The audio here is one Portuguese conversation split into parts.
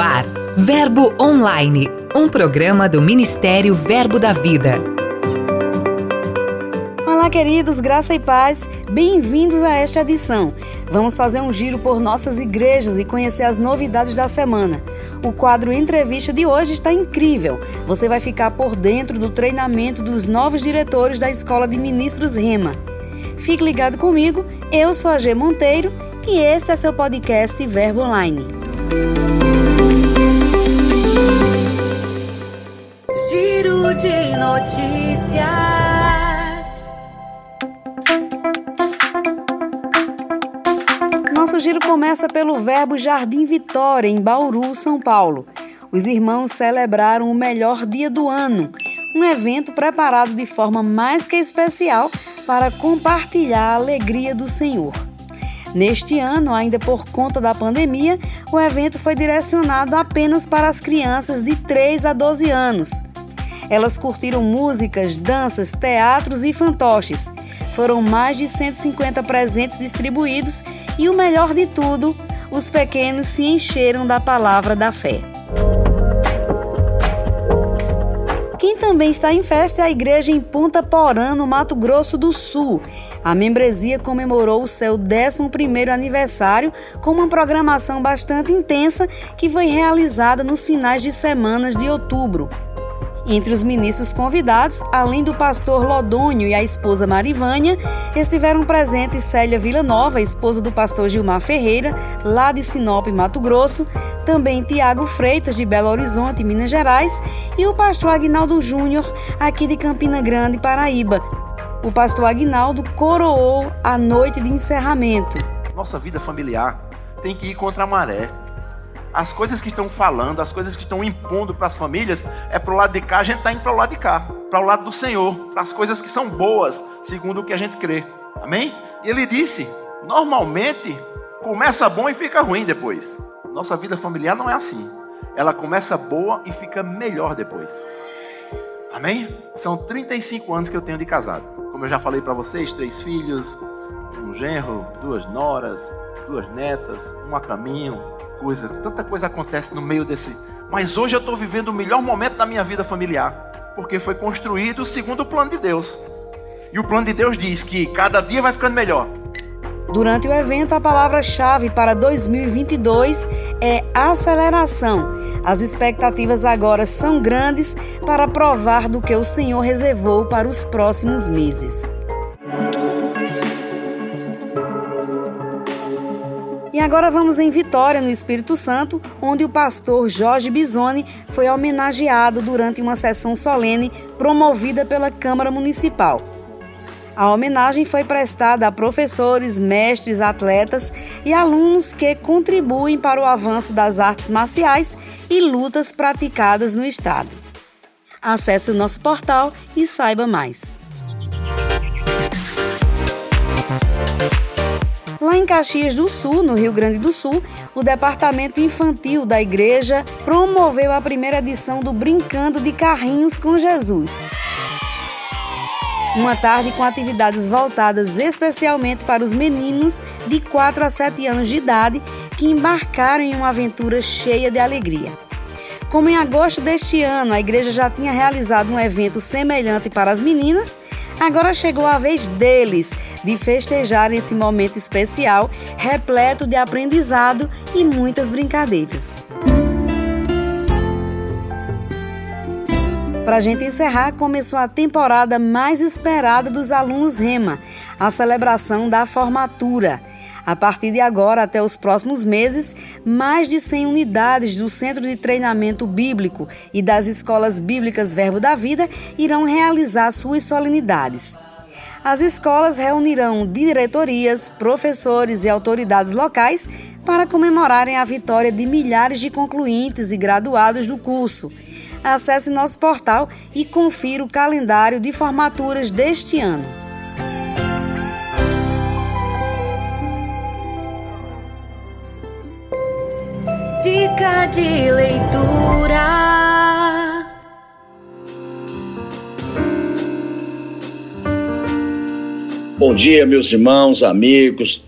ar, Verbo Online, um programa do Ministério Verbo da Vida. Olá, queridos, graça e paz, bem-vindos a esta edição. Vamos fazer um giro por nossas igrejas e conhecer as novidades da semana. O quadro Entrevista de hoje está incrível. Você vai ficar por dentro do treinamento dos novos diretores da Escola de Ministros Rema. Fique ligado comigo, eu sou a G Monteiro e este é seu podcast Verbo Online. De notícias. Nosso giro começa pelo Verbo Jardim Vitória, em Bauru, São Paulo. Os irmãos celebraram o melhor dia do ano, um evento preparado de forma mais que especial para compartilhar a alegria do Senhor. Neste ano, ainda por conta da pandemia, o evento foi direcionado apenas para as crianças de 3 a 12 anos. Elas curtiram músicas, danças, teatros e fantoches. Foram mais de 150 presentes distribuídos e o melhor de tudo, os pequenos se encheram da palavra da fé. Quem também está em festa é a igreja em Ponta Porã, no Mato Grosso do Sul. A membresia comemorou o seu 11º aniversário com uma programação bastante intensa que foi realizada nos finais de semanas de outubro. Entre os ministros convidados, além do pastor Lodônio e a esposa Marivânia, estiveram presentes Célia Villanova, esposa do pastor Gilmar Ferreira, lá de Sinop, Mato Grosso, também Tiago Freitas, de Belo Horizonte, Minas Gerais, e o pastor Agnaldo Júnior, aqui de Campina Grande, Paraíba, o pastor Agnaldo coroou a noite de encerramento. Nossa vida familiar tem que ir contra a maré. As coisas que estão falando, as coisas que estão impondo para as famílias, é para o lado de cá, a gente está indo para o lado de cá, para o lado do Senhor, para as coisas que são boas, segundo o que a gente crê. Amém? E ele disse: normalmente começa bom e fica ruim depois. Nossa vida familiar não é assim. Ela começa boa e fica melhor depois. Amém? São 35 anos que eu tenho de casado. Como eu já falei para vocês, três filhos, um genro, duas noras, duas netas, um a caminho, coisa. Tanta coisa acontece no meio desse. Mas hoje eu estou vivendo o melhor momento da minha vida familiar, porque foi construído segundo o plano de Deus. E o plano de Deus diz que cada dia vai ficando melhor. Durante o evento, a palavra-chave para 2022 é aceleração. As expectativas agora são grandes para provar do que o Senhor reservou para os próximos meses. Agora vamos em Vitória, no Espírito Santo, onde o pastor Jorge Bisoni foi homenageado durante uma sessão solene promovida pela Câmara Municipal. A homenagem foi prestada a professores, mestres, atletas e alunos que contribuem para o avanço das artes marciais e lutas praticadas no estado. Acesse o nosso portal e saiba mais. Lá em Caxias do Sul, no Rio Grande do Sul, o Departamento Infantil da Igreja promoveu a primeira edição do Brincando de Carrinhos com Jesus. Uma tarde com atividades voltadas especialmente para os meninos de 4 a 7 anos de idade que embarcaram em uma aventura cheia de alegria. Como em agosto deste ano a igreja já tinha realizado um evento semelhante para as meninas, agora chegou a vez deles de festejar esse momento especial, repleto de aprendizado e muitas brincadeiras. Para a gente encerrar, começou a temporada mais esperada dos alunos REMA, a celebração da formatura. A partir de agora, até os próximos meses, mais de 100 unidades do Centro de Treinamento Bíblico e das Escolas Bíblicas Verbo da Vida irão realizar suas solenidades. As escolas reunirão diretorias, professores e autoridades locais para comemorarem a vitória de milhares de concluintes e graduados do curso acesse nosso portal e confira o calendário de formaturas deste ano. Dica de leitura. Bom dia, meus irmãos, amigos,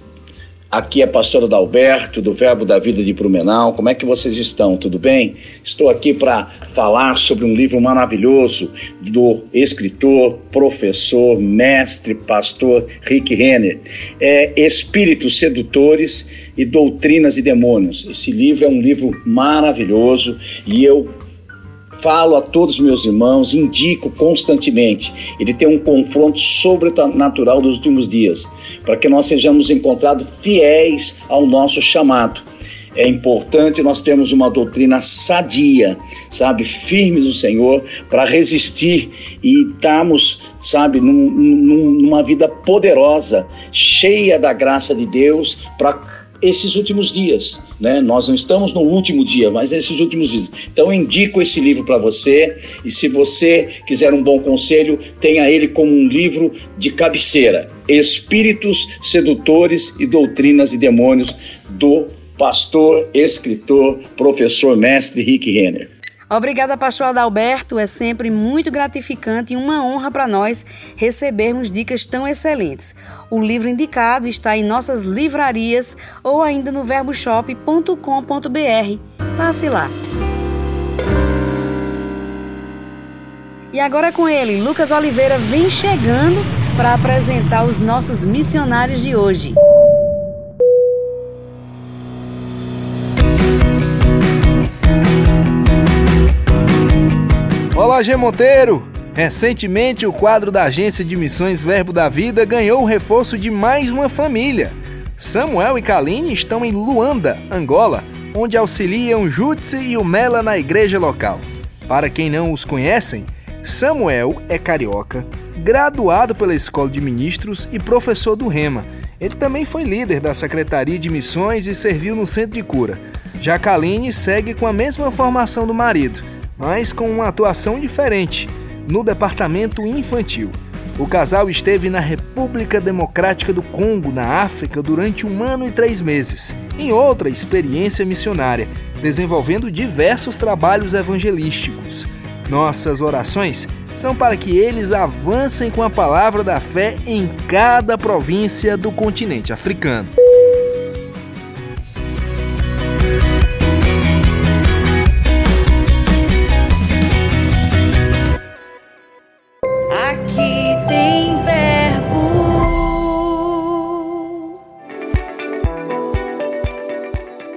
Aqui é a pastora Dalberto, do Verbo da Vida de Brumenau. Como é que vocês estão? Tudo bem? Estou aqui para falar sobre um livro maravilhoso do escritor, professor, mestre, pastor Rick Renner. É Espíritos Sedutores e Doutrinas e Demônios. Esse livro é um livro maravilhoso e eu falo a todos meus irmãos, indico constantemente. Ele tem um confronto sobrenatural dos últimos dias, para que nós sejamos encontrados fiéis ao nosso chamado. É importante nós termos uma doutrina sadia, sabe, firme do Senhor, para resistir e estarmos, sabe, num, num, numa vida poderosa, cheia da graça de Deus, para esses últimos dias, né? Nós não estamos no último dia, mas nesses últimos dias. Então eu indico esse livro para você e se você quiser um bom conselho, tenha ele como um livro de cabeceira: Espíritos Sedutores e Doutrinas e Demônios do pastor, escritor, professor, mestre Rick Renner. Obrigada, pastor Adalberto. É sempre muito gratificante e uma honra para nós recebermos dicas tão excelentes. O livro indicado está em nossas livrarias ou ainda no verboshop.com.br. Passe lá. E agora com ele, Lucas Oliveira vem chegando para apresentar os nossos missionários de hoje. Olá, G Monteiro! Recentemente, o quadro da Agência de Missões Verbo da Vida ganhou o reforço de mais uma família. Samuel e Kaline estão em Luanda, Angola, onde auxiliam Jutsi e o Mela na igreja local. Para quem não os conhecem, Samuel é carioca, graduado pela Escola de Ministros e professor do Rema. Ele também foi líder da Secretaria de Missões e serviu no Centro de Cura. Já Kaline segue com a mesma formação do marido mas com uma atuação diferente no departamento infantil. O casal esteve na República Democrática do Congo, na África, durante um ano e três meses, em outra experiência missionária, desenvolvendo diversos trabalhos evangelísticos. Nossas orações são para que eles avancem com a palavra da fé em cada província do continente africano.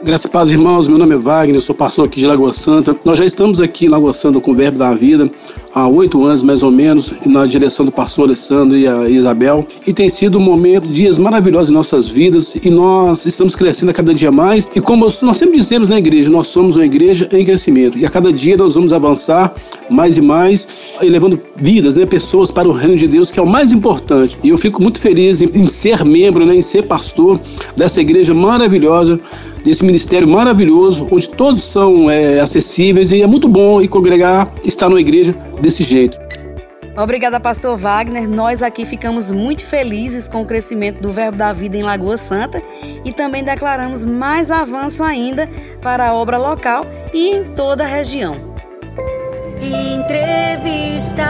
Graças a paz, irmãos. Meu nome é Wagner, sou pastor aqui de Lagoa Santa. Nós já estamos aqui em Lagoa Santa com o Verbo da Vida há oito anos, mais ou menos, na direção do pastor Alessandro e a Isabel. E tem sido um momento, dias maravilhosos em nossas vidas e nós estamos crescendo a cada dia mais. E como nós sempre dizemos na igreja, nós somos uma igreja em crescimento. E a cada dia nós vamos avançar mais e mais, e levando vidas, né, pessoas para o reino de Deus, que é o mais importante. E eu fico muito feliz em, em ser membro, né, em ser pastor dessa igreja maravilhosa desse ministério maravilhoso, onde todos são é, acessíveis e é muito bom e congregar, estar numa igreja desse jeito. Obrigada, pastor Wagner. Nós aqui ficamos muito felizes com o crescimento do Verbo da Vida em Lagoa Santa e também declaramos mais avanço ainda para a obra local e em toda a região. Entrevista.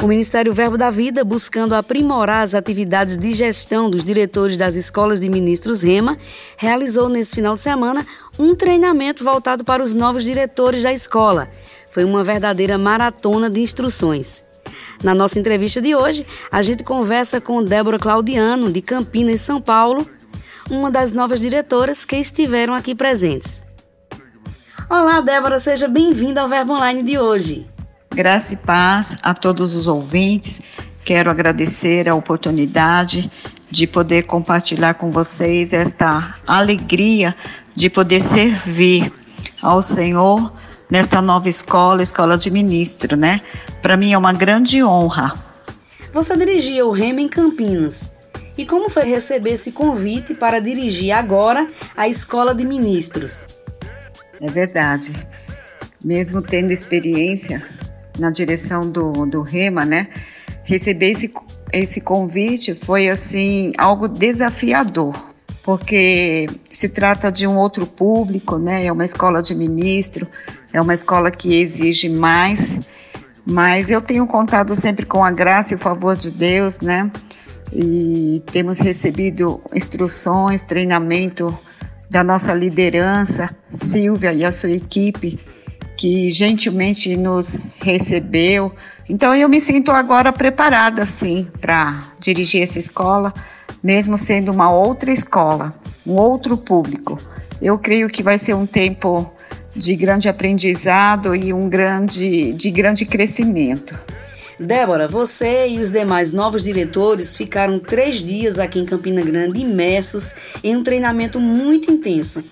O Ministério Verbo da Vida, buscando aprimorar as atividades de gestão dos diretores das escolas de ministros Rema, realizou nesse final de semana um treinamento voltado para os novos diretores da escola. Foi uma verdadeira maratona de instruções. Na nossa entrevista de hoje, a gente conversa com Débora Claudiano, de Campinas, São Paulo, uma das novas diretoras que estiveram aqui presentes. Olá, Débora, seja bem-vinda ao Verbo Online de hoje. Graça e paz a todos os ouvintes. Quero agradecer a oportunidade de poder compartilhar com vocês esta alegria de poder servir ao Senhor nesta nova escola, escola de ministro, né? Para mim é uma grande honra. Você dirigia o Remo em Campinas. E como foi receber esse convite para dirigir agora a escola de ministros? É verdade. Mesmo tendo experiência na direção do, do Rema, né? Receber esse, esse convite foi assim algo desafiador, porque se trata de um outro público, né? É uma escola de ministro, é uma escola que exige mais, Mas eu tenho contado sempre com a graça e o favor de Deus, né? E temos recebido instruções, treinamento da nossa liderança, Silvia e a sua equipe, que gentilmente nos recebeu. Então eu me sinto agora preparada, sim, para dirigir essa escola, mesmo sendo uma outra escola, um outro público. Eu creio que vai ser um tempo de grande aprendizado e um grande, de grande crescimento. Débora, você e os demais novos diretores ficaram três dias aqui em Campina Grande imersos em um treinamento muito intenso.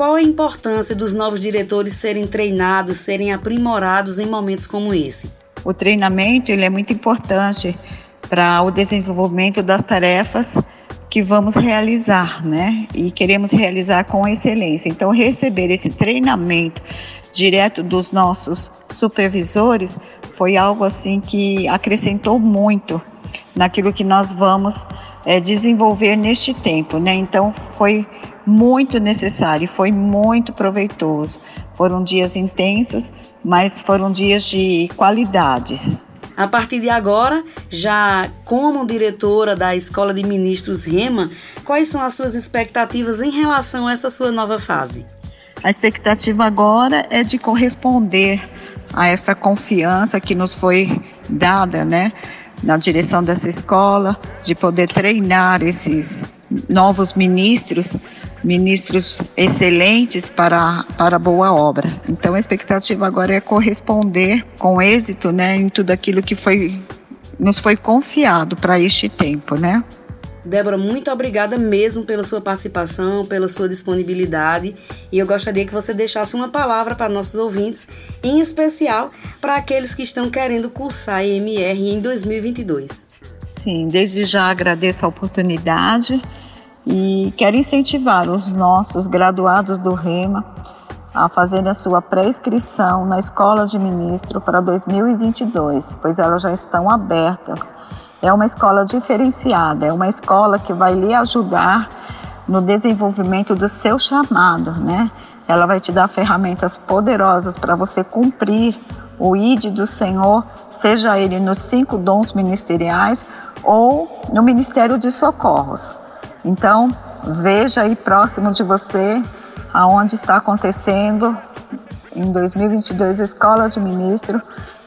Qual a importância dos novos diretores serem treinados, serem aprimorados em momentos como esse? O treinamento ele é muito importante para o desenvolvimento das tarefas que vamos realizar, né? E queremos realizar com excelência. Então, receber esse treinamento direto dos nossos supervisores foi algo assim que acrescentou muito naquilo que nós vamos é, desenvolver neste tempo, né? Então, foi muito necessário, foi muito proveitoso. Foram dias intensos, mas foram dias de qualidades. A partir de agora, já como diretora da Escola de Ministros Rema, quais são as suas expectativas em relação a essa sua nova fase? A expectativa agora é de corresponder a esta confiança que nos foi dada, né, na direção dessa escola, de poder treinar esses novos ministros, ministros excelentes para, para boa obra. Então a expectativa agora é corresponder com êxito, né, em tudo aquilo que foi nos foi confiado para este tempo, né? Débora, muito obrigada mesmo pela sua participação, pela sua disponibilidade. E eu gostaria que você deixasse uma palavra para nossos ouvintes, em especial para aqueles que estão querendo cursar EMR em 2022. Sim, desde já agradeço a oportunidade e quero incentivar os nossos graduados do REMA a fazerem a sua pré-inscrição na Escola de Ministro para 2022, pois elas já estão abertas é uma escola diferenciada, é uma escola que vai lhe ajudar no desenvolvimento do seu chamado, né? Ela vai te dar ferramentas poderosas para você cumprir o ID do Senhor, seja ele nos cinco dons ministeriais ou no Ministério de Socorros. Então, veja aí próximo de você aonde está acontecendo em 2022 a Escola de Ministro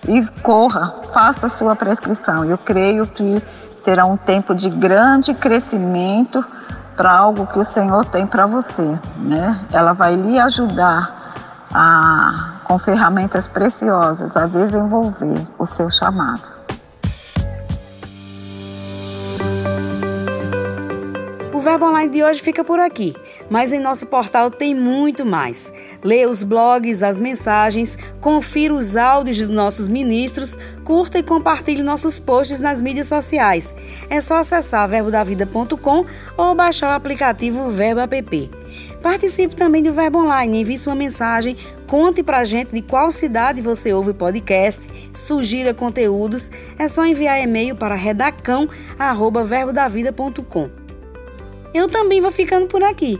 e corra, faça sua prescrição. Eu creio que será um tempo de grande crescimento para algo que o Senhor tem para você, né? Ela vai lhe ajudar a, com ferramentas preciosas a desenvolver o seu chamado. Verbo Online de hoje fica por aqui, mas em nosso portal tem muito mais. Leia os blogs, as mensagens, confira os áudios dos nossos ministros, curta e compartilhe nossos posts nas mídias sociais. É só acessar verbodavida.com ou baixar o aplicativo Verbo App. Participe também do Verbo Online, envie sua mensagem, conte pra gente de qual cidade você ouve o podcast, sugira conteúdos, é só enviar e-mail para redacão@verbodavida.com. Eu também vou ficando por aqui,